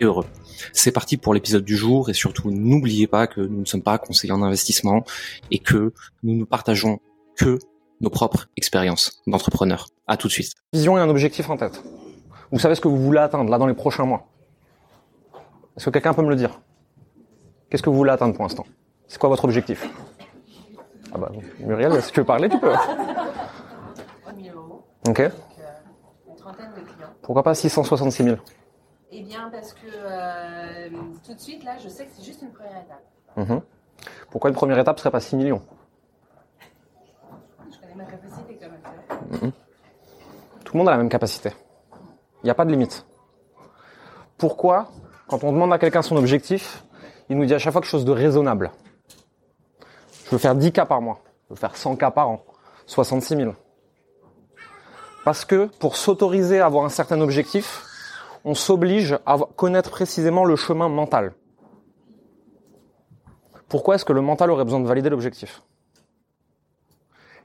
et heureux. C'est parti pour l'épisode du jour et surtout n'oubliez pas que nous ne sommes pas conseillers en investissement et que nous ne partageons que nos propres expériences d'entrepreneurs. À tout de suite. Vision et un objectif en tête. Vous savez ce que vous voulez atteindre là dans les prochains mois. Est-ce que quelqu'un peut me le dire? Qu'est-ce que vous voulez atteindre pour l'instant? C'est quoi votre objectif? Ah bah Muriel, est-ce que tu veux parler Tu peux. Ok. Euh, une trentaine de clients. Pourquoi pas 666 000 Eh bien, parce que euh, tout de suite, là, je sais que c'est juste une première étape. Mhm. Pourquoi une première étape serait pas 6 millions? Je connais ma capacité comme acteur. Tout le monde a la même capacité. Il n'y a pas de limite. Pourquoi, quand on demande à quelqu'un son objectif, il nous dit à chaque fois quelque chose de raisonnable? Je veux faire 10 cas par mois. Je veux faire 100 cas par an. 66 000. Parce que pour s'autoriser à avoir un certain objectif, on s'oblige à connaître précisément le chemin mental. Pourquoi est-ce que le mental aurait besoin de valider l'objectif?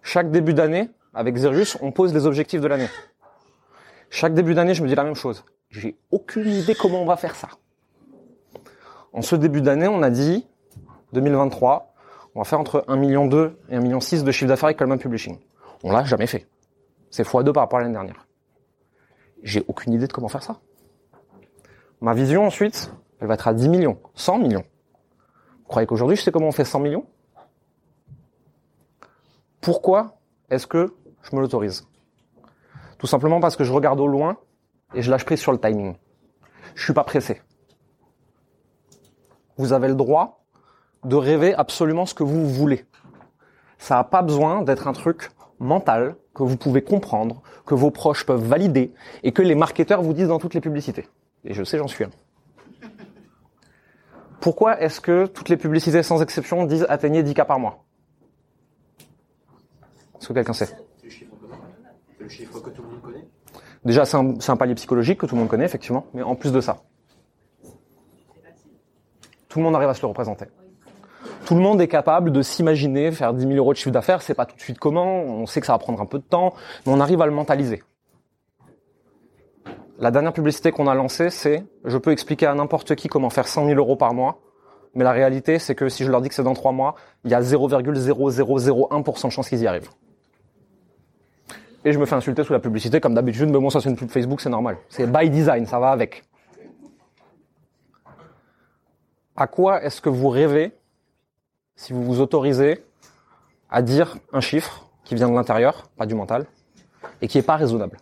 Chaque début d'année, avec Zerius, on pose les objectifs de l'année. Chaque début d'année, je me dis la même chose. J'ai aucune idée comment on va faire ça. En ce début d'année, on a dit 2023, on va faire entre 1,2 million et 1,6 million de chiffre d'affaires avec Coleman Publishing. On l'a jamais fait. C'est x2 par rapport à l'année dernière. J'ai aucune idée de comment faire ça. Ma vision ensuite, elle va être à 10 millions, 100 millions. Vous croyez qu'aujourd'hui je sais comment on fait 100 millions? Pourquoi est-ce que je me l'autorise? Tout simplement parce que je regarde au loin et je lâche prise sur le timing. Je suis pas pressé. Vous avez le droit de rêver absolument ce que vous voulez. Ça n'a pas besoin d'être un truc mental que vous pouvez comprendre, que vos proches peuvent valider et que les marketeurs vous disent dans toutes les publicités. Et je sais, j'en suis un. Pourquoi est-ce que toutes les publicités sans exception disent atteignez 10 cas par mois? Est-ce que quelqu'un sait? C'est le chiffre commun. C'est le chiffre que tout le monde connaît? Déjà, c'est un, c'est un palier psychologique que tout le monde connaît, effectivement, mais en plus de ça, tout le monde arrive à se le représenter. Tout le monde est capable de s'imaginer faire 10 000 euros de chiffre d'affaires, c'est pas tout de suite comment, on sait que ça va prendre un peu de temps, mais on arrive à le mentaliser. La dernière publicité qu'on a lancée, c'est je peux expliquer à n'importe qui comment faire 100 000 euros par mois, mais la réalité, c'est que si je leur dis que c'est dans trois mois, il y a 0,0001% de chance qu'ils y arrivent. Et je me fais insulter sous la publicité, comme d'habitude, mais bon, ça c'est une pub Facebook, c'est normal. C'est by design, ça va avec. À quoi est-ce que vous rêvez si vous vous autorisez à dire un chiffre qui vient de l'intérieur, pas du mental, et qui est pas raisonnable?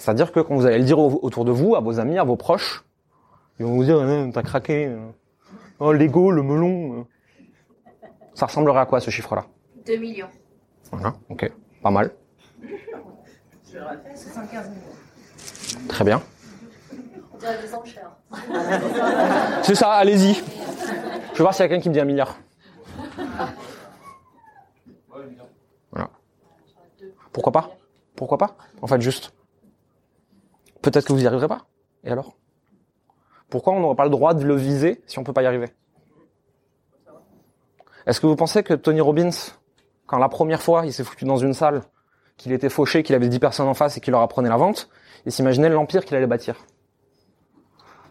C'est-à-dire que quand vous allez le dire au- autour de vous, à vos amis, à vos proches, ils vont vous dire Eh, t'as craqué, euh. oh l'ego, le melon. euh. Ça ressemblerait à quoi ce chiffre-là? 2 millions. Voilà, ok, pas mal, 75 millions. très bien. On dirait des enchères. C'est ça, allez-y. Je vais voir s'il y a quelqu'un qui me dit un milliard. Voilà. Pourquoi pas? Pourquoi pas? En fait, juste. Peut-être que vous y arriverez pas. Et alors? Pourquoi on n'aurait pas le droit de le viser si on peut pas y arriver? Est-ce que vous pensez que Tony Robbins, quand la première fois il s'est foutu dans une salle, qu'il était fauché, qu'il avait 10 personnes en face et qu'il leur apprenait la vente, il s'imaginait l'empire qu'il allait bâtir?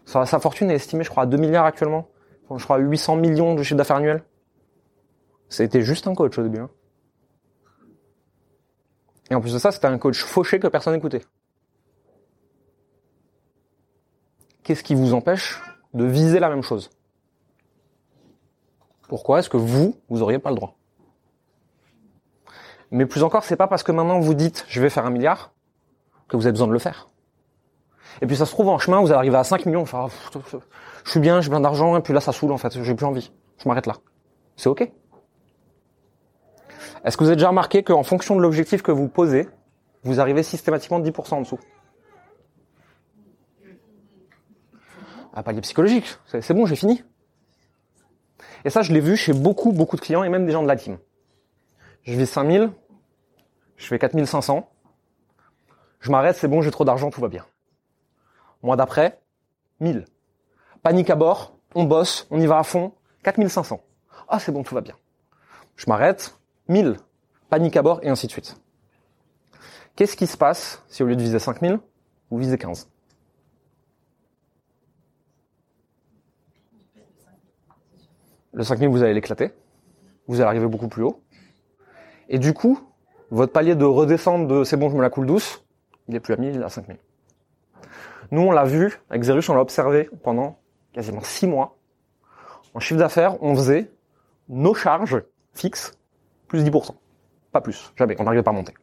Sa, fortune est estimée, je crois, à 2 milliards actuellement. Je crois à 800 millions de chiffre d'affaires annuel. C'était juste un coach au début. hein. Et en plus de ça, c'était un coach fauché que personne n'écoutait. Qu'est-ce qui vous empêche de viser la même chose? Pourquoi est-ce que vous, vous auriez pas le droit? Mais plus encore, c'est pas parce que maintenant vous dites je vais faire un milliard que vous avez besoin de le faire. Et puis ça se trouve en chemin, vous allez arriver à 5 millions, enfin, je suis bien, j'ai plein d'argent, et puis là ça saoule en fait, j'ai plus envie. Je m'arrête là. C'est ok. Est-ce que vous avez déjà remarqué qu'en fonction de l'objectif que vous posez, vous arrivez systématiquement 10% en dessous? Un palier psychologique, c'est bon, j'ai fini. Et ça, je l'ai vu chez beaucoup, beaucoup de clients et même des gens de la team. Je vis 5000, je fais 4500, je m'arrête, c'est bon, j'ai trop d'argent, tout va bien. Mois d'après, 1000. Panique à bord, on bosse, on y va à fond, 4500. Ah, c'est bon, tout va bien. Je m'arrête, 1000. Panique à bord et ainsi de suite. Qu'est-ce qui se passe si au lieu de viser 5000, vous visez 15 Le 5000, vous allez l'éclater. Vous allez arriver beaucoup plus haut. Et du coup, votre palier de redescendre de c'est bon, je me la coule douce, il est plus à 1000, il est à 5000. Nous, on l'a vu, avec Xerus, on l'a observé pendant quasiment 6 mois. En chiffre d'affaires, on faisait nos charges fixes plus 10%. Pas plus, jamais, on n'arrivait pas à monter.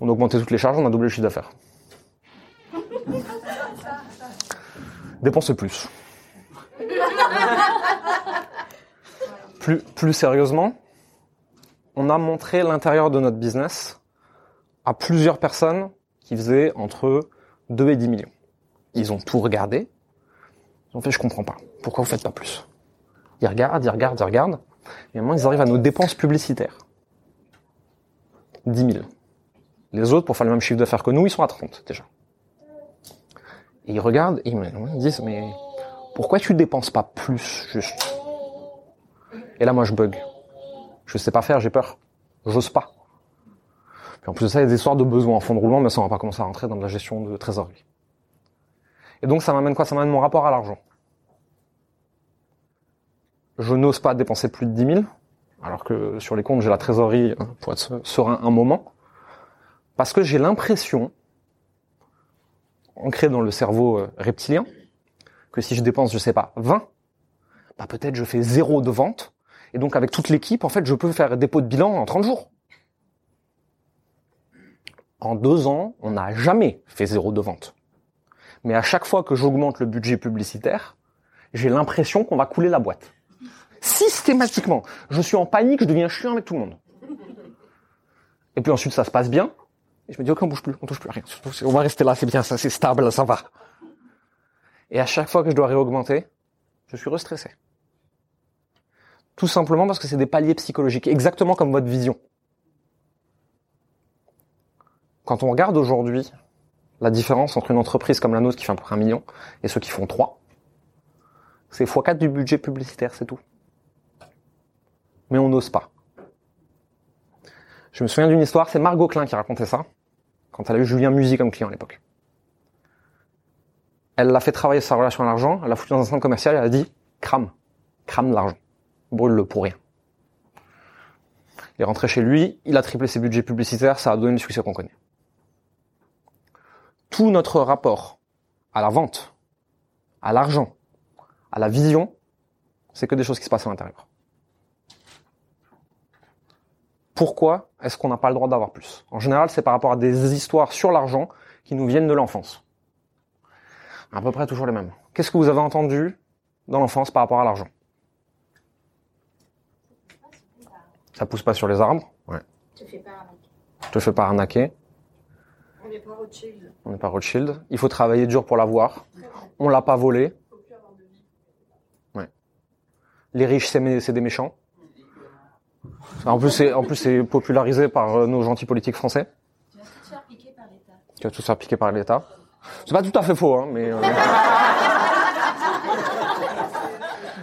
On a augmenté toutes les charges, on a doublé le chiffre d'affaires. Dépense plus. Plus. Sérieusement, on a montré l'intérieur de notre business à plusieurs personnes qui faisaient entre 2 et 10 millions. Ils ont tout regardé. Ils ont fait, je comprends pas. Pourquoi vous faites pas plus? Ils regardent, ils regardent, ils regardent. Et maintenant, ils arrivent à nos dépenses publicitaires. 10 000. Les autres, pour faire le même chiffre d'affaires que nous, ils sont à 30 déjà. Et ils regardent et ils me disent, mais pourquoi tu dépenses pas plus juste? Et là, moi, je bug. Je sais pas faire, j'ai peur. J'ose pas. Puis en plus de ça, il y a des histoires de besoins en fond de roulement, mais ça, on va pas commencer à rentrer dans de la gestion de trésorerie. Et donc, ça m'amène quoi? Ça m'amène mon rapport à l'argent. Je n'ose pas dépenser plus de 10 000, alors que sur les comptes, j'ai la trésorerie hein, pour être serein un moment, parce que j'ai l'impression, ancré dans le cerveau euh, reptilien, que si je dépense, je sais pas, 20, bah peut-être je fais zéro de vente, et donc avec toute l'équipe, en fait, je peux faire dépôt de bilan en 30 jours. En deux ans, on n'a jamais fait zéro de vente. Mais à chaque fois que j'augmente le budget publicitaire, j'ai l'impression qu'on va couler la boîte. Systématiquement. Je suis en panique, je deviens chiant avec tout le monde. Et puis ensuite, ça se passe bien. Et je me dis, ok, on bouge plus, on touche plus à rien. On va rester là, c'est bien, ça, c'est stable, ça va. Et à chaque fois que je dois réaugmenter, je suis restressé. Tout simplement parce que c'est des paliers psychologiques, exactement comme votre vision. Quand on regarde aujourd'hui la différence entre une entreprise comme la nôtre qui fait à peu près un million et ceux qui font trois, c'est x4 du budget publicitaire, c'est tout. Mais on n'ose pas. Je me souviens d'une histoire, c'est Margot Klein qui racontait ça, quand elle a eu Julien Musy comme client à l'époque. Elle l'a fait travailler sa relation à l'argent, elle l'a foutu dans un centre commercial, elle a dit, crame, crame de l'argent, brûle-le pour rien. Il est rentré chez lui, il a triplé ses budgets publicitaires, ça a donné le succès qu'on connaît. Tout notre rapport à la vente, à l'argent, à la vision, c'est que des choses qui se passent à l'intérieur. Pourquoi est-ce qu'on n'a pas le droit d'avoir plus? En général, c'est par rapport à des histoires sur l'argent qui nous viennent de l'enfance. À peu près toujours les mêmes. Qu'est-ce que vous avez entendu dans l'enfance par rapport à l'argent? Ça pousse pas sur les arbres Ouais. Tu fais pas arnaquer. Te fais pas arnaquer. On n'est pas Rothschild. On n'est pas Rothschild. Il faut travailler dur pour l'avoir. On l'a pas volé. Faut plus avoir de vie. Ouais. Les riches, c'est des méchants. En plus, c'est en plus c'est popularisé par euh, nos gentils politiques français. Tu vas te faire piquer par l'État. qui va tout se faire piquer par l'État. C'est pas tout à fait faux, hein, mais. euh,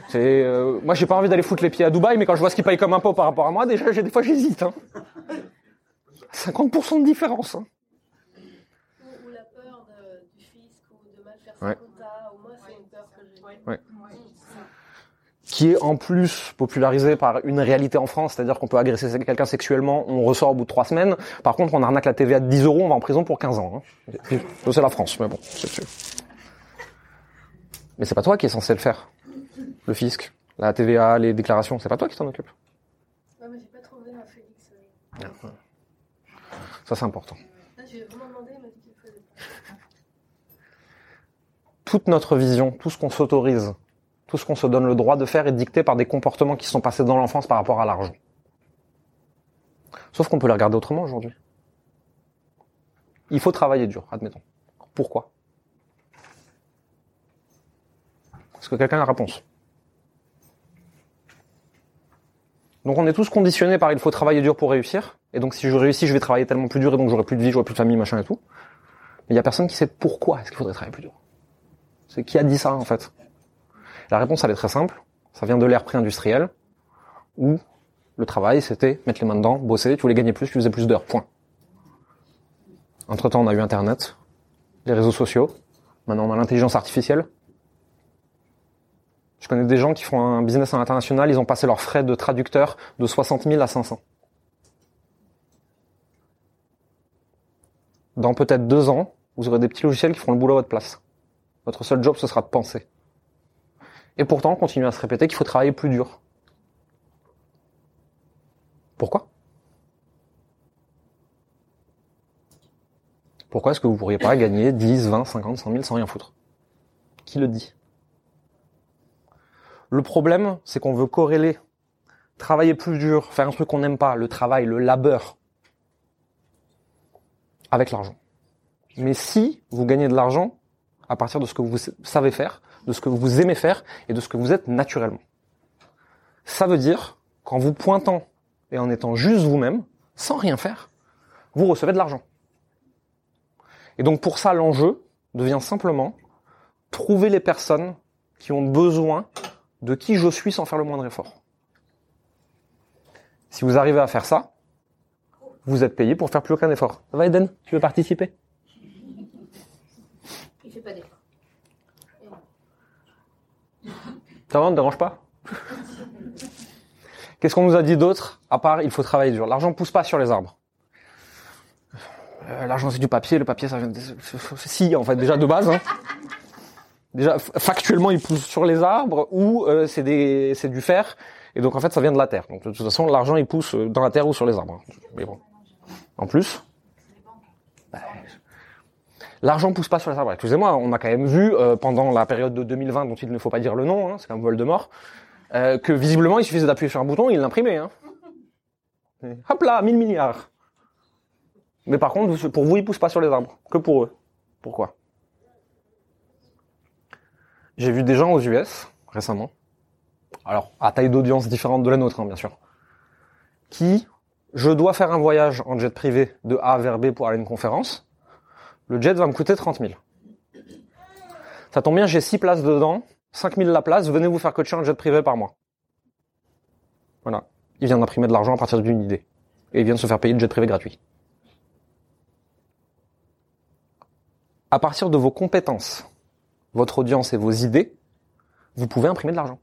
c'est, euh, moi, j'ai pas envie d'aller foutre les pieds à Dubaï, mais quand je vois ce qu'ils payent comme impôt par rapport à moi, déjà, j'ai des fois, j'hésite. Hein. 50% de différence. hein. Ou, ou la peur de- du fisc ou de mal faire Ouais. compta. Ou moi, c'est une peur que j'ai. Ouais. Qui est en plus popularisé par une réalité en France, c'est-à-dire qu'on peut agresser quelqu'un sexuellement, on ressort au bout de trois semaines. Par contre, on arnaque la TVA de 10 euros, on va en prison pour 15 ans. Hein. C'est la France, mais bon, c'est sûr. Mais c'est pas toi qui es censé le faire. Le fisc, la TVA, les déclarations, c'est pas toi qui t'en occupe. Ouais, mais j'ai pas trouvé un Félix. euh. Ça, c'est important. Là, j'ai vraiment demandé, il m'a dit qu'il le faisait pas. Toute notre vision, tout ce qu'on s'autorise, tout ce qu'on se donne le droit de faire est dicté par des comportements qui sont passés dans l'enfance par rapport à l'argent. Sauf qu'on peut les regarder autrement aujourd'hui. Il faut travailler dur, admettons. Pourquoi? Est-ce que quelqu'un a la réponse Donc on est tous conditionnés par il faut travailler dur pour réussir. Et donc si je réussis, je vais travailler tellement plus dur et donc j'aurai plus de vie, j'aurai plus de famille, machin et tout. Mais il y a personne qui sait pourquoi est-ce qu'il faudrait travailler plus dur. C'est qui a dit ça en fait? La réponse elle est très simple. Ça vient de l'ère pré-industrielle où le travail c'était mettre les mains dedans, bosser, tu voulais gagner plus, tu faisais plus d'heures. Point. Entre temps on a eu Internet, les réseaux sociaux, maintenant on a l'intelligence artificielle. Je connais des gens qui font un business à l'international, ils ont passé leurs frais de traducteur de 60 000 à 500. Dans peut-être deux ans, vous aurez des petits logiciels qui feront le boulot à votre place. Votre seul job, ce sera de penser. Et pourtant, on continue à se répéter qu'il faut travailler plus dur. Pourquoi? Pourquoi est-ce que vous pourriez pas gagner 10, 20, 50, 100 000 sans rien foutre? Qui le dit? Le problème, c'est qu'on veut corréler travailler plus dur, faire un truc qu'on n'aime pas, le travail, le labeur, avec l'argent. Mais si vous gagnez de l'argent à partir de ce que vous savez faire, de ce que vous aimez faire et de ce que vous êtes naturellement. Ça veut dire qu'en vous pointant et en étant juste vous-même, sans rien faire, vous recevez de l'argent. Et donc pour ça, l'enjeu devient simplement trouver les personnes qui ont besoin de qui je suis sans faire le moindre effort. Si vous arrivez à faire ça, vous êtes payé pour faire plus aucun effort. Ça va Eden? Tu veux participer? Il fait pas d'effort. Ça va, ne te dérange pas? Qu'est-ce qu'on nous a dit d'autre? À part, il faut travailler dur. L'argent pousse pas sur les arbres. Euh, L'argent c'est du papier, le papier ça vient de... Si, en fait, déjà de base. Hein. Déjà, factuellement, il pousse sur les arbres ou euh, c'est du fer. Et donc en fait, ça vient de la terre. Donc de toute façon, l'argent il pousse dans la terre ou sur les arbres. Mais bon. En plus, bah, l'argent pousse pas sur les arbres. Excusez-moi, on a quand même vu euh, pendant la période de 2020, dont il ne faut pas dire le nom, hein, c'est comme Voldemort, euh, que visiblement il suffisait d'appuyer sur un bouton, il l'imprimait. Hein. Et Hop là, 1000 milliards. Mais par contre, pour vous, il pousse pas sur les arbres, que pour eux. Pourquoi? J'ai vu des gens aux US récemment, alors à taille d'audience différente de la nôtre, hein, bien sûr, qui, je dois faire un voyage en jet privé de A vers B pour aller à une conférence, le jet va me coûter 30 000. Ça tombe bien, j'ai 6 places dedans, 5 000 la place, venez vous faire coacher en jet privé par mois. Voilà. Il vient d'imprimer de l'argent à partir d'une idée. Et il vient de se faire payer le jet privé gratuit. À partir de vos compétences, votre audience et vos idées, vous pouvez imprimer de l'argent.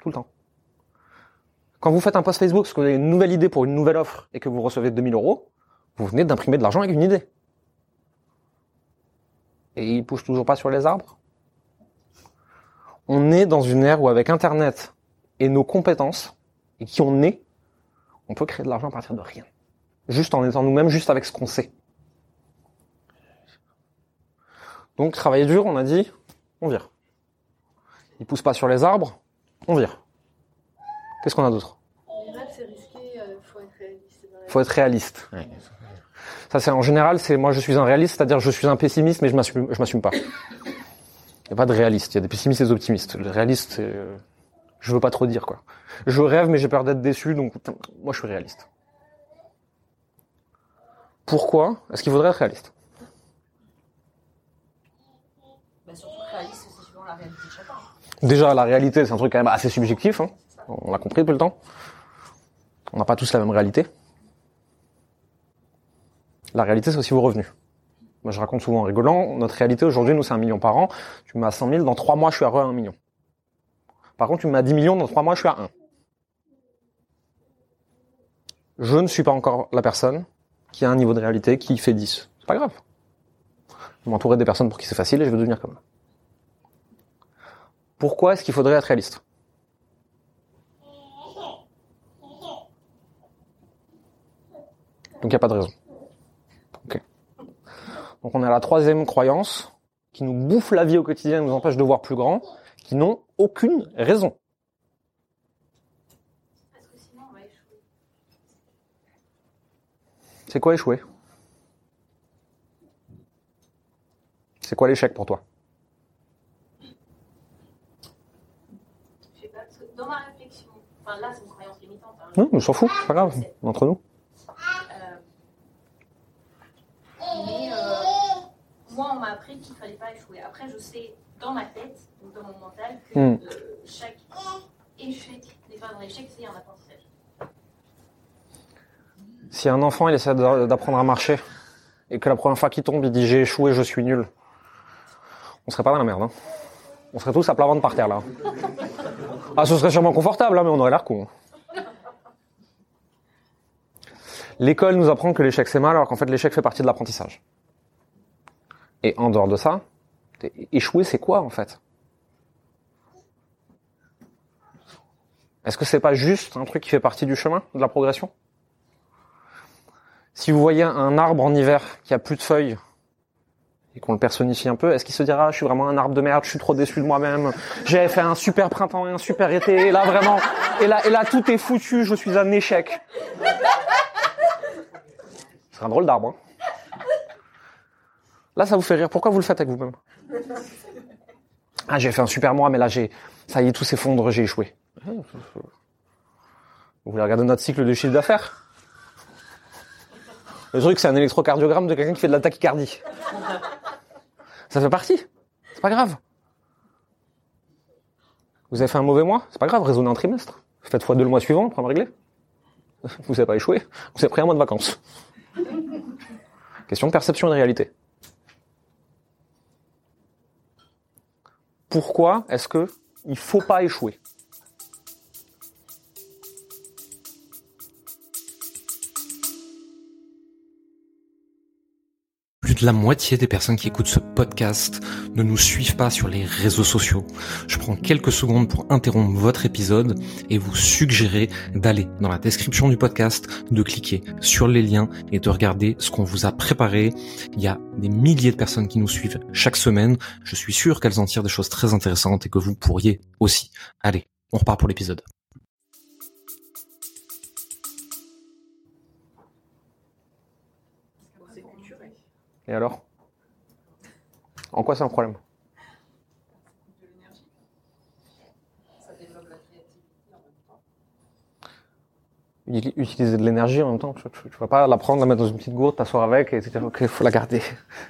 Tout le temps. Quand vous faites un post Facebook parce que vous avez une nouvelle idée pour une nouvelle offre et que vous recevez 2000 euros, vous venez d'imprimer de l'argent avec une idée. Et il pousse toujours pas sur les arbres. On est dans une ère où avec Internet et nos compétences, et qui on est, on peut créer de l'argent à partir de rien. Juste en étant nous-mêmes, juste avec ce qu'on sait. Donc travailler dur, on a dit, on vire. Il pousse pas sur les arbres, on vire. Qu'est-ce qu'on a d'autre? Les rêves, c'est risqué, euh, faut être réaliste. dans la faut être réaliste. Ça, c'est en général, c'est moi je suis un réaliste, c'est-à-dire je suis un pessimiste, mais je m'assume, je m'assume pas. Il n'y a pas de réaliste. Il y a des pessimistes et des optimistes. Le réaliste, c'est, euh, je veux pas trop dire quoi. Je rêve, mais j'ai peur d'être déçu, donc putain, moi je suis réaliste. Pourquoi? Est-ce qu'il faudrait être réaliste Bah, surtout réaliste, c'est suivant la réalité de chacun. Déjà, la réalité, c'est un truc quand même assez subjectif. hein. On l'a compris depuis le temps. On n'a pas tous la même réalité. La réalité, c'est aussi vos revenus. Moi, je raconte souvent en rigolant, notre réalité aujourd'hui, nous, c'est un million par an. Tu à 100 000, dans trois mois, je suis à 1 million. Par contre, tu à 10 millions, dans trois mois, je suis à 1. Je ne suis pas encore la personne qui a un niveau de réalité qui fait 10. C'est pas grave. Je vais m'entourer des personnes pour qui c'est facile et je vais devenir comme eux. Pourquoi est-ce qu'il faudrait être réaliste? Donc il n'y a pas de raison. Donc on à la troisième croyance qui nous bouffe la vie au quotidien et nous empêche de voir plus grand, qui n'ont aucune raison. Parce que sinon, on va échouer. C'est quoi échouer? C'est quoi l'échec pour toi Je sais pas, parce que dans ma réflexion, enfin là c'est une croyance limitante. Hein, Non, on s'en fout, c'est pas grave, entre nous. Euh, mais euh, moi, on m'a appris qu'il fallait pas échouer. Après, je sais dans ma tête, dans mon mental, que Hmm. euh, chaque échec n'est pas un échec, c'est un apprentissage. Si un enfant il essaie d'a- d'apprendre à marcher et que la première fois qu'il tombe il dit j'ai échoué, je suis nul, on serait pas dans la merde. Hein. On serait tous à plat ventre par terre là. Ah, ce serait sûrement confortable, hein, mais on aurait l'air con. L'école nous apprend que l'échec c'est mal, alors qu'en fait l'échec fait partie de l'apprentissage. Et en dehors de ça, échouer c'est quoi en fait? Est-ce que c'est pas juste un truc qui fait partie du chemin, de la progression? Si vous voyez un arbre en hiver qui a plus de feuilles et qu'on le personnifie un peu, est-ce qu'il se dira je suis vraiment un arbre de merde, je suis trop déçu de moi-même, j'avais fait un super printemps et un super été, et là vraiment, et là, et là tout est foutu, je suis un échec. C'est un drôle d'arbre. Hein là ça vous fait rire, pourquoi vous le faites avec vous-même? Ah j'ai fait un super mois, mais là j'ai, ça y est tout s'effondre, j'ai échoué. Vous voulez regarder notre cycle de chiffre d'affaires? Le truc, c'est un électrocardiogramme de quelqu'un qui fait de la tachycardie. Ça fait partie. C'est pas grave. Vous avez fait un mauvais mois C'est pas grave, raisonnez un trimestre. Faites fois deux le mois suivant, après me régler. Vous avez pas échoué. Vous avez pris un mois de vacances. Question de perception et de réalité. Pourquoi est-ce que il faut pas échouer? Plus de la moitié des personnes qui écoutent ce podcast ne nous suivent pas sur les réseaux sociaux. Je prends quelques secondes pour interrompre votre épisode et vous suggérer d'aller dans la description du podcast, de cliquer sur les liens et de regarder ce qu'on vous a préparé. Il y a des milliers de personnes qui nous suivent chaque semaine. Je suis sûr qu'elles en tirent des choses très intéressantes et que vous pourriez aussi. Allez, on repart pour l'épisode. Et alors? En quoi c'est un problème? Utiliser de l'énergie en même temps. Tu, tu- tu vas pas la prendre, la mettre dans une petite gourde, t'asseoir avec et te dire ok, il faut la garder.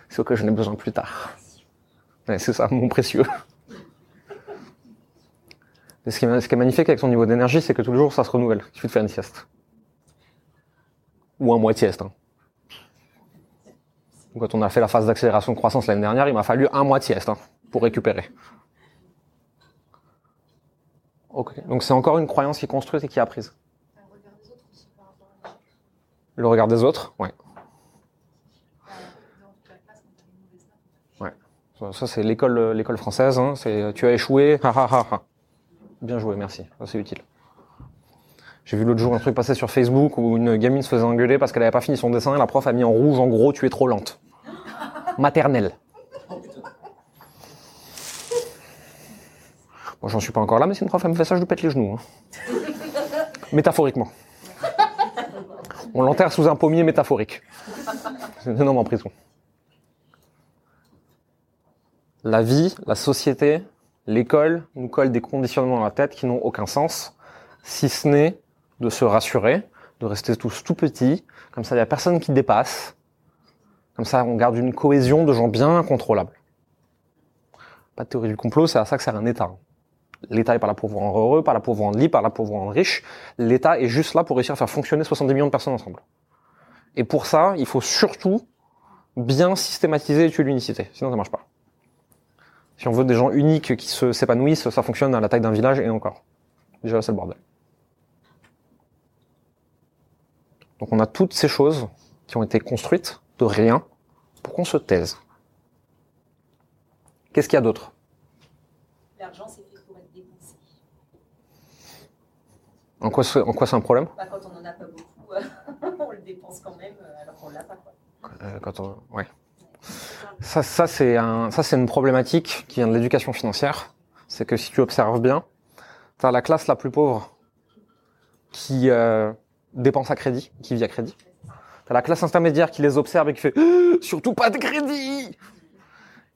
C'est ok, j'en ai besoin plus tard. C'est ça, mon précieux. Et ce, qui est, ce qui est magnifique avec son niveau d'énergie, c'est que tous les jours, ça se renouvelle. Il suffit de faire une sieste. Ou un mois de sieste. hein. Quand on a fait la phase d'accélération de croissance l'année dernière, il m'a fallu un mois de sieste hein, pour récupérer. Ok. Donc c'est encore une croyance qui est construite et qui est apprise. Le regard des autres, ouais. Note, Ça, c'est l'école, française. Hein. C'est tu as échoué. Bien joué, merci. C'est utile. J'ai vu l'autre jour un truc passer sur Facebook où une gamine se faisait engueuler parce qu'elle avait pas fini son dessin et la prof a mis en rouge en gros tu es trop lente. Maternelle. Moi j'en suis pas encore là mais si une prof elle me fait ça je lui pète les genoux. hein. Métaphoriquement. On l'enterre sous un pommier métaphorique. C'est une énorme en prison. La vie, la société, l'école nous collent des conditionnements dans la tête qui n'ont aucun sens, si ce n'est de se rassurer, de rester tous tout petits, comme ça il n'y a personne qui dépasse, comme ça on garde une cohésion de gens bien incontrôlables. Pas de théorie du complot, c'est à ça que sert un État. L'État est pas là pour vous rendre heureux, pas là pour vous rendre libre, pas là pour vous rendre riche. L'État est juste là pour réussir à faire fonctionner 70 millions de personnes ensemble. Et pour ça, il faut surtout bien systématiser et tuer l'unicité, sinon ça marche pas. Si on veut des gens uniques qui se s'épanouissent, ça fonctionne à la taille d'un village et encore. Déjà, c'est le bordel. Donc on a toutes ces choses qui ont été construites de rien pour qu'on se taise. Qu'est-ce qu'il y a d'autre? L'argent, c'est fait pour être dépensé. En quoi c'est en quoi c'est un problème? Bah, quand on en a pas beaucoup, euh, on le dépense quand même, euh, alors qu'on l'a pas. Quoi. Euh, quand on- ouais. Ça, ça c'est un, ça c'est une problématique qui vient de l'éducation financière. C'est que si tu observes bien, tu as la classe la plus pauvre qui euh, dépense à crédit, qui vit à crédit. T'as la classe intermédiaire qui les observe et qui fait surtout pas de crédit.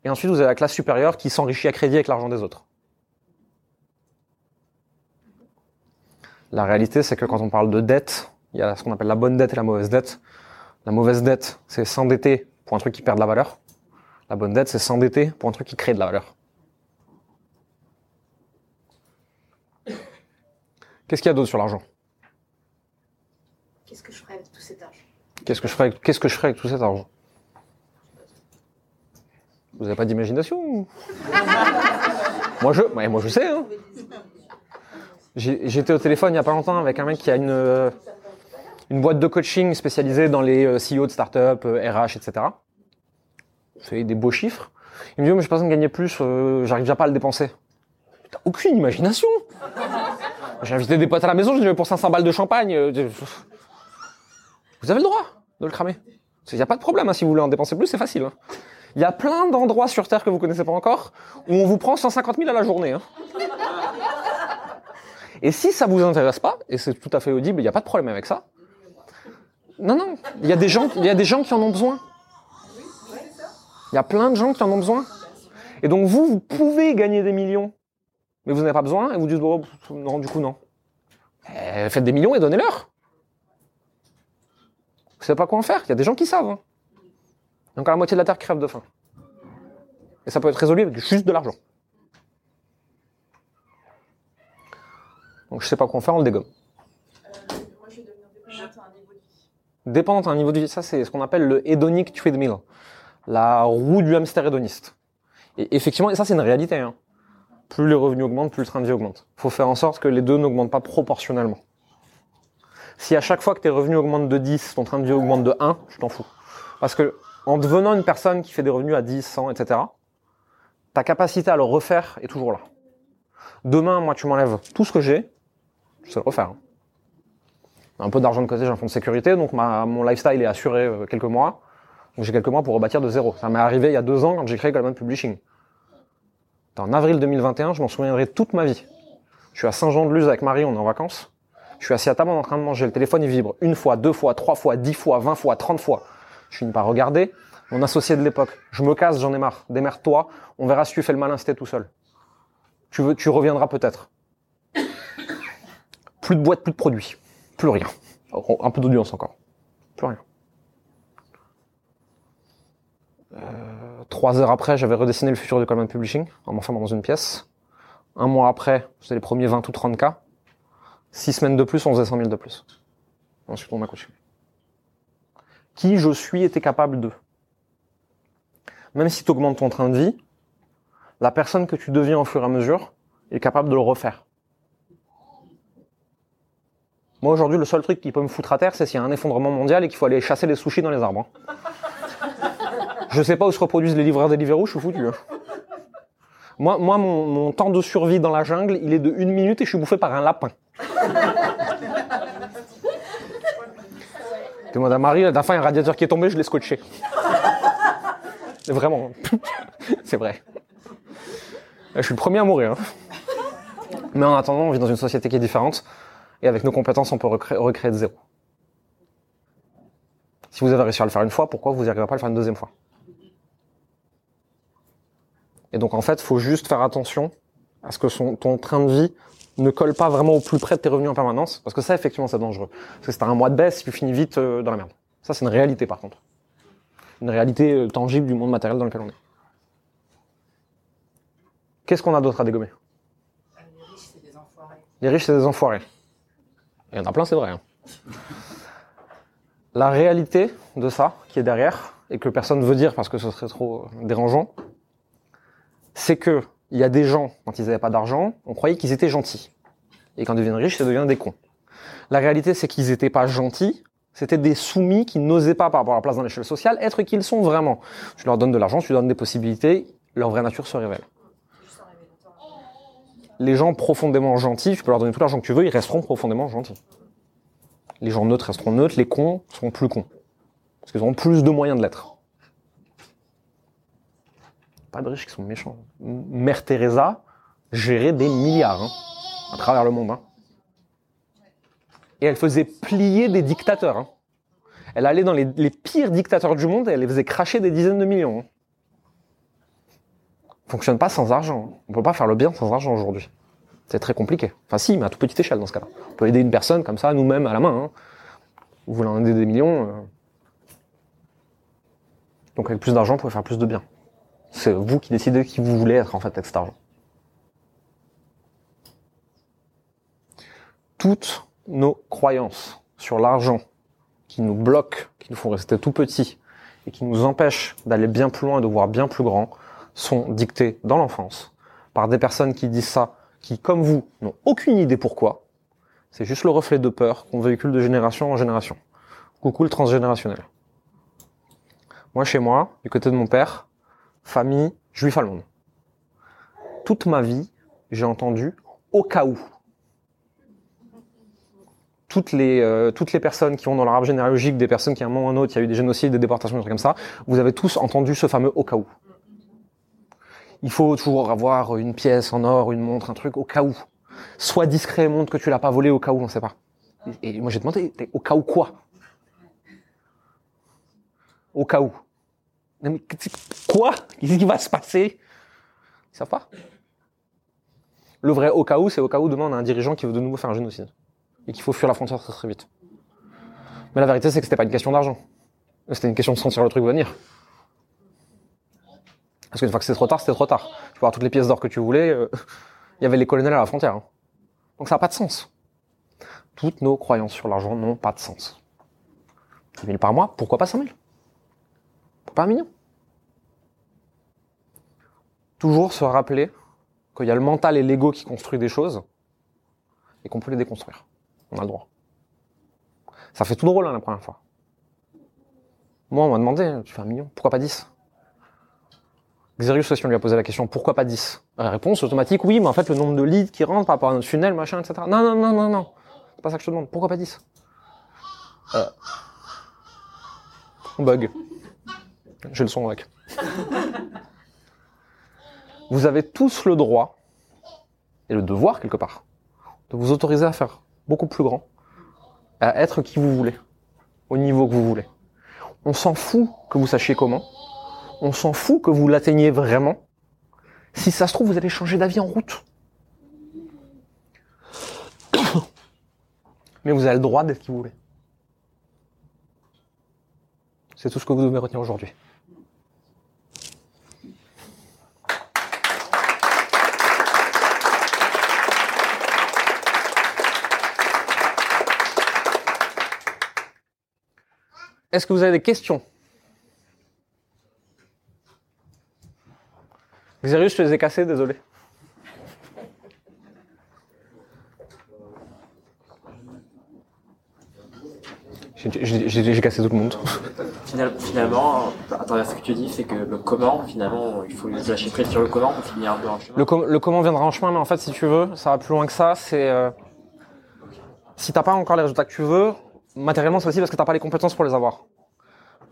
Et ensuite vous avez la classe supérieure qui s'enrichit à crédit avec l'argent des autres. La réalité, c'est que quand on parle de dette, il y a ce qu'on appelle la bonne dette et la mauvaise dette. La mauvaise dette, c'est s'endetter pour un truc qui perd de la valeur. La bonne dette, c'est s'endetter pour un truc qui crée de la valeur. Qu'est-ce qu'il y a d'autre sur l'argent? Qu'est-ce que je ferais avec tout cet argent Qu'est-ce que je ferais avec, qu'est-ce que je ferais avec tout cet argent Vous n'avez pas d'imagination Moi je, ouais, moi je sais. Hein. J'ai- J'étais au téléphone il y a pas longtemps avec un mec qui a une euh, une boîte de coaching spécialisée dans les euh, CEO de start-up, euh, RH, etc. Il fait des beaux chiffres. Il me dit, oh, mais j'ai pas besoin de gagner plus, euh, j'arrive déjà pas à le dépenser. T'as aucune imagination J'ai invité des potes à la maison, je dis, mais pour 500 balles de champagne, euh, vous avez le droit de le cramer. Il n'y a pas de problème, hein, si vous voulez en dépenser plus, c'est facile. hein. Il y a plein d'endroits sur Terre que vous connaissez pas encore, où on vous prend 150 000 à la journée. hein. Et si ça vous intéresse pas, et c'est tout à fait audible, il n'y a pas de problème avec ça. Non, non, il y a des gens, y a des gens qui en ont besoin. Il y a plein de gens qui en ont besoin. Et donc vous, vous pouvez gagner des millions, mais vous n'en avez pas besoin, et vous dites, pff, non, du coup, non. Eh, faites des millions et donnez-leur. Savez pas quoi en faire, il y a des gens qui savent. hein. Il encore la moitié de la Terre crève de faim. Et ça peut être résolu avec juste de l'argent. Donc je sais pas quoi en faire, on le dégomme. Moi, je devenir dépendante à un niveau de vie. À un niveau de vie, ça c'est ce qu'on appelle le hedonic treadmill, la roue du hamster hédoniste. Et effectivement, et ça c'est une réalité. hein. Plus les revenus augmentent, plus le train de vie augmente. faut faire en sorte que les deux n'augmentent pas proportionnellement. Si à chaque fois que tes revenus augmentent de 10, ton train de vie augmente de 1, je t'en fous. Parce que en devenant une personne qui fait des revenus à 10, 100, etc., ta capacité à le refaire est toujours là. Demain, moi, tu m'enlèves tout ce que j'ai, je sais le refaire. hein. Un peu d'argent de côté, j'ai un fonds de sécurité, donc ma, mon lifestyle est assuré euh, quelques mois. Donc j'ai quelques mois pour rebâtir de zéro. Ça m'est arrivé il y a deux ans quand j'ai créé Goldman Publishing. En avril 2021, je m'en souviendrai toute ma vie. Je suis à Saint-Jean-de-Luz avec Marie, on est en vacances. Je suis assis à table en train de manger. Le téléphone, il vibre une fois, deux fois, trois fois, dix fois, vingt fois, trente fois. Je finis par regarder. Mon associé de l'époque. Je me casse, j'en ai marre. Démerde-toi. On verra si tu fais le malin t'es tout seul. Tu reviendras peut-être. Plus de boîtes, plus de produits. Plus rien. Un peu d'audience encore. Plus rien. Euh, trois heures après, j'avais redessiné le futur de Coleman Publishing en m'enfermant dans une pièce. Un mois après, c'était les premiers 20 ou 30 cas. Six semaines de plus, on faisait 100 000 de plus. Ensuite, on m'a coaché. Qui je suis était capable de. Même si tu augmentes ton train de vie, la personne que tu deviens au fur et à mesure est capable de le refaire. Moi, aujourd'hui, le seul truc qui peut me foutre à terre, c'est s'il y a un effondrement mondial et qu'il faut aller chasser les sushis dans les arbres. hein. Je sais pas où se reproduisent les livreurs Deliveroo, je suis foutu. hein. Moi, mon temps de survie dans la jungle, il est de une minute et je suis bouffé par un lapin. Demande à Marie, la dernière fois, il y a un radiateur qui est tombé, je l'ai scotché. Vraiment. C'est vrai. Je suis le premier à mourir. hein. Mais en attendant, on vit dans une société qui est différente. Et avec nos compétences, on peut recréer, de zéro. Si vous avez réussi à le faire une fois, pourquoi vous n'arriverez pas à le faire une deuxième fois? Et donc en fait, faut juste faire attention à ce que son, ton train de vie ne colle pas vraiment au plus près de tes revenus en permanence, parce que ça, effectivement, c'est dangereux. Parce que si t'as un mois de baisse, tu finis vite euh, dans la merde. Ça, c'est une réalité, par contre. Une réalité euh, tangible du monde matériel dans lequel on est. Qu'est-ce qu'on a d'autre à dégommer? Les riches, c'est des enfoirés. Les riches, c'est des enfoirés. Il y en a plein, c'est vrai. hein. La réalité de ça, qui est derrière, et que personne ne veut dire parce que ce serait trop euh, dérangeant, c'est que il y a des gens, quand ils n'avaient pas d'argent, on croyait qu'ils étaient gentils. Et quand ils deviennent riches, ils deviennent des cons. La réalité, c'est qu'ils n'étaient pas gentils, c'était des soumis qui n'osaient pas, par rapport à la place dans l'échelle sociale, être qui ils sont vraiment. Tu leur donnes de l'argent, tu leur donnes des possibilités, leur vraie nature se révèle. Les gens profondément gentils, tu peux leur donner tout l'argent que tu veux, ils resteront profondément gentils. Les gens neutres resteront neutres, les cons seront plus cons. Parce qu'ils auront plus de moyens de l'être. De riches qui sont méchants. Mère Teresa gérait des milliards hein, à travers le monde. hein. Et elle faisait plier des dictateurs. hein. Elle allait dans les, pires dictateurs du monde et elle les faisait cracher des dizaines de millions. Fonctionne pas sans argent. On peut pas faire le bien sans argent aujourd'hui. C'est très compliqué. Enfin si, mais à toute petite échelle dans ce cas-là. On peut aider une personne comme ça, nous-mêmes, à la main. Vous voulez en aider des millions. euh. Donc avec plus d'argent, vous pouvez faire plus de bien. C'est vous qui décidez qui vous voulez être en fait avec cet argent. Toutes nos croyances sur l'argent qui nous bloquent, qui nous font rester tout petits et qui nous empêchent d'aller bien plus loin et de voir bien plus grand sont dictées dans l'enfance par des personnes qui disent ça, qui, comme vous, n'ont aucune idée pourquoi. C'est juste le reflet de peur qu'on véhicule de génération en génération. Coucou le transgénérationnel. Moi, chez moi, du côté de mon père, famille juif allemande. Toute ma vie, j'ai entendu au cas où. Toutes les, euh, toutes les personnes qui ont dans leur arbre généalogique des personnes qui, à un moment ou à un autre, il y a eu des génocides, des déportations, des trucs comme ça, vous avez tous entendu ce fameux au cas où. Il faut toujours avoir une pièce en or, une montre, un truc au cas où. Sois discret, montre que tu l'as pas volé au cas où, on sait pas. Et moi j'ai demandé, au cas où quoi? Au cas où. Quoi? Qu'est-ce qui va se passer? Ils savent pas. Le vrai au cas où, c'est au cas où demain on a un dirigeant qui veut de nouveau faire un génocide. Et qu'il faut fuir la frontière très très vite. Mais la vérité c'est que c'était pas une question d'argent. C'était une question de sentir le truc venir. Parce qu'une fois que c'était trop tard, c'était trop tard. Tu peux avoir toutes les pièces d'or que tu voulais. euh, Il y avait les colonels à la frontière. hein. Donc ça n'a pas de sens. Toutes nos croyances sur l'argent n'ont pas de sens. 10 000 par mois, pourquoi pas 5 000 Pas million Toujours se rappeler qu'il y a le mental et l'ego qui construit des choses et qu'on peut les déconstruire. On a le droit. Ça fait tout drôle hein, la première fois. Moi, on m'a demandé, tu fais un million, pourquoi pas 10 Xerius aussi, on lui a posé la question, pourquoi pas 10 La réponse automatique, oui, mais en fait, le nombre de leads qui rentrent par rapport à notre funnel, machin, etc. Non, non, non, non, non. C'est pas ça que je te demande. Pourquoi pas 10 euh... On bug. J'ai le son avec. Vous avez tous le droit, et le devoir quelque part, de vous autoriser à faire beaucoup plus grand, à être qui vous voulez, au niveau que vous voulez. On s'en fout que vous sachiez comment, on s'en fout que vous l'atteigniez vraiment. Si ça se trouve, vous allez changer d'avis en route. Mais vous avez le droit d'être qui vous voulez. C'est tout ce que vous devez retenir aujourd'hui. Est-ce que vous avez des questions? Xerius, je te les ai cassés, désolé. J'ai- cassé tout le monde. Final- finalement, à travers ce que tu dis, c'est que le comment, finalement, il faut lâcher prise sur le comment pour finir un peu en chemin. Le, com- le comment viendra en chemin, mais en fait, si tu veux, ça va plus loin que ça. C'est euh, si t'as pas encore les résultats que tu veux, matériellement, c'est aussi parce que t'as pas les compétences pour les avoir.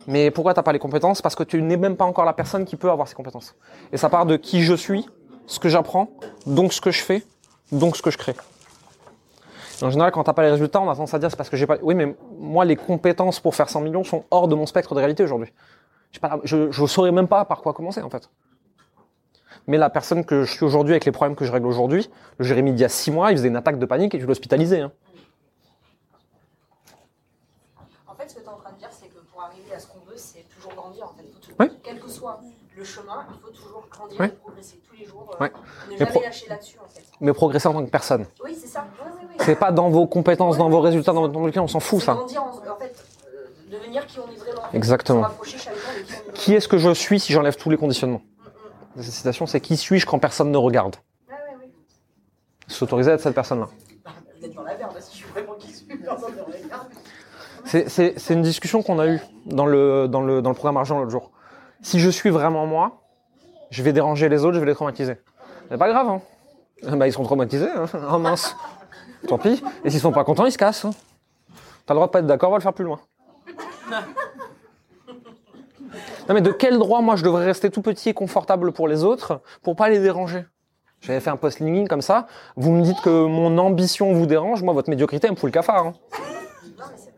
Mais pourquoi t'as pas les compétences? Parce que tu n'es même pas encore la personne qui peut avoir ces compétences. Et ça part de qui je suis, ce que j'apprends, donc ce que je fais, donc ce que je crée. En général, quand t'as pas les résultats, on a tendance à dire c'est parce que j'ai pas. Oui, mais moi, les compétences pour faire 100 millions sont hors de mon spectre de réalité aujourd'hui. Pas- Je, je saurais même pas par quoi commencer en fait. Mais la personne que je suis aujourd'hui avec les problèmes que je règle aujourd'hui, le Jérémy d'il y a six mois, il faisait une attaque de panique et tu l'hospitalisais. Hein. En fait, ce que tu es en train de dire, c'est que pour arriver à ce qu'on veut, c'est toujours grandir. En fait. Faut tout- Ouais. Quel que soit le chemin, il faut toujours grandir Ouais. et progresser tous les jours. euh, Ouais. Ne Mais jamais pro- lâcher là-dessus, en fait. Mais progresser en tant que personne. Oui, c'est ça. Oui, oui, oui. C'est pas dans vos compétences, dans vos résultats, dans votre nombre de clients, on s'en fout C'est ça. grandir, en, en fait, euh, devenir qui on est vraiment. Exactement. Qui est-ce que je suis si j'enlève tous les conditionnements Cette citation, c'est qui suis-je quand personne ne regarde. S'autoriser à être cette personne-là. Êtes dans la merde, si je suis vraiment qui suis, personne ne regarde. C'est- une discussion qu'on a eue dans le, dans, le, dans le programme Argent l'autre jour. Si je suis vraiment moi, je vais déranger les autres, je vais les traumatiser. C'est pas grave, hein. Ah Bah, ils sont traumatisés, hein. Oh mince. Tant pis. Et s'ils sont pas contents, ils se cassent. hein. T'as le droit de pas être d'accord, on va le faire plus loin. Non mais de quel droit moi je devrais rester tout petit et confortable pour les autres pour pas les déranger? J'avais fait un post LinkedIn comme ça. Vous me dites que mon ambition vous dérange, moi votre médiocrité elle me fout le cafard. hein.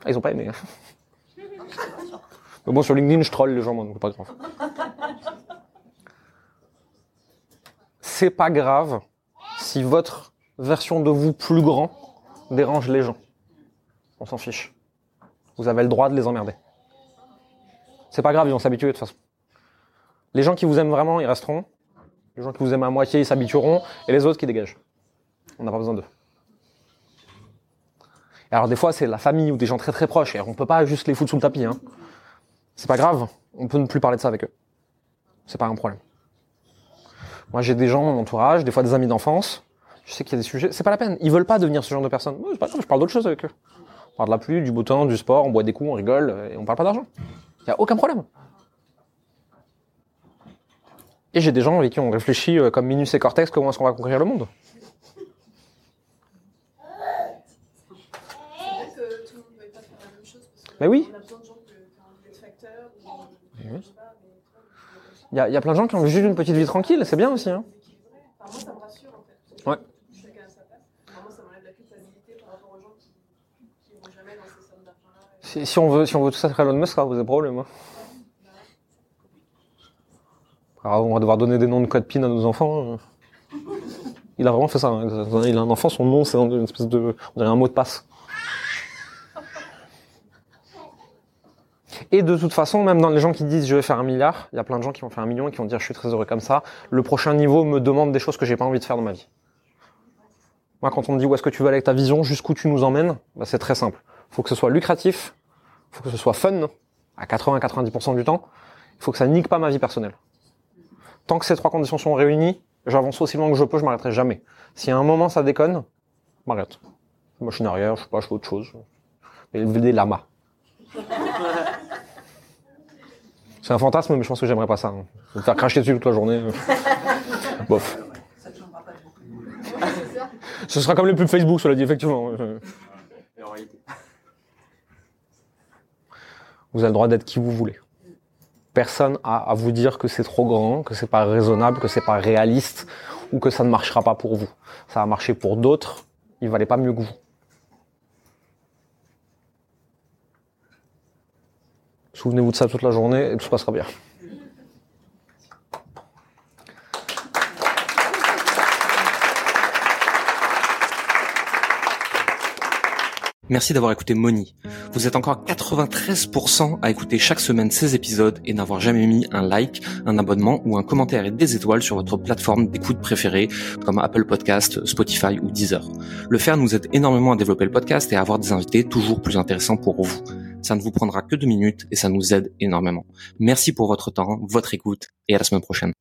Ah, ils ont pas aimé. Mais bon, sur LinkedIn, je troll les gens, donc pas grave. C'est pas grave si votre version de vous plus grand dérange les gens. On s'en fiche. Vous avez le droit de les emmerder. C'est pas grave, ils vont s'habituer de toute façon. Les gens qui vous aiment vraiment, ils resteront. Les gens qui vous aiment à moitié, ils s'habitueront. Et les autres qui dégagent. On n'a pas besoin d'eux. Alors des fois, c'est la famille ou des gens très très proches. Et on peut pas juste les foutre sous le tapis. Hein. C'est pas grave. On peut ne plus parler de ça avec eux. C'est pas un problème. Moi, j'ai des gens dans mon entourage, des fois des amis d'enfance. Je sais qu'il y a des sujets. C'est pas la peine. Ils veulent pas devenir ce genre de personnes. C'est pas grave, je parle d'autre chose avec eux. On parle de la pluie, du beau temps, du sport, on boit des coups, on rigole, et on parle pas d'argent. Il y a aucun problème. Et j'ai des gens avec qui on réfléchit euh, comme Minus et Cortex comment est-ce qu'on va conquérir le monde? C'est vrai que tout le monde ne va pas faire la même chose parce que Mais oui. on a besoin de gens qui qui ont envie d'être facteurs ou Oui. je sais pas, mais toi, vous êtes aussi Il y a, il y a plein de gens qui ont juste une petite vie tranquille, c'est bien aussi. Hein. équilibrés. Enfin, moi, ça me rassure en fait. parce que Ouais. Si, si on veut, si on veut tout ça faire Elon Musk, ça va poser problème. Hein. Alors, on va devoir donner des noms de code PIN à nos enfants. Il a vraiment fait ça. hein. Il a un enfant, son nom, c'est une espèce de, on dirait un mot de passe. Et de toute façon, même dans les gens qui disent je vais faire un milliard, il y a plein de gens qui vont faire un million et qui vont dire je suis très heureux comme ça. Le prochain niveau me demande des choses que j'ai pas envie de faire dans ma vie. Moi, quand on me dit où est-ce que tu veux aller avec ta vision, jusqu'où tu nous emmènes, bah, c'est très simple. Faut que ce soit lucratif, faut que ce soit fun, à 80-90% du temps. Il faut que ça nique pas ma vie personnelle. Tant que ces trois conditions sont réunies, j'avance aussi loin que je peux, je m'arrêterai jamais. Si à un moment ça déconne, je m'arrête. Machine arrière, je sais pas, je fais autre chose. Élever des lamas. C'est un fantasme, mais je pense que j'aimerais pas ça. hein. Me faire cracher dessus toute la journée. euh. Bof. Ce sera comme les pubs Facebook, cela dit, effectivement. Mais en réalité. Vous avez le droit d'être qui vous voulez. Personne a à vous dire que c'est trop grand, que c'est pas raisonnable, que c'est pas réaliste ou que ça ne marchera pas pour vous. Ça a marché pour d'autres, il valait pas mieux que vous. Souvenez-vous de ça toute la journée et tout se passera bien. Merci d'avoir écouté Moni. Vous êtes encore 93% à écouter chaque semaine ces épisodes et n'avoir jamais mis un like, un abonnement ou un commentaire et des étoiles sur votre plateforme d'écoute préférée comme Apple Podcast, Spotify ou Deezer. Le faire nous aide énormément à développer le podcast et à avoir des invités toujours plus intéressants pour vous. Ça ne vous prendra que deux minutes et ça nous aide énormément. Merci pour votre temps, votre écoute et à la semaine prochaine.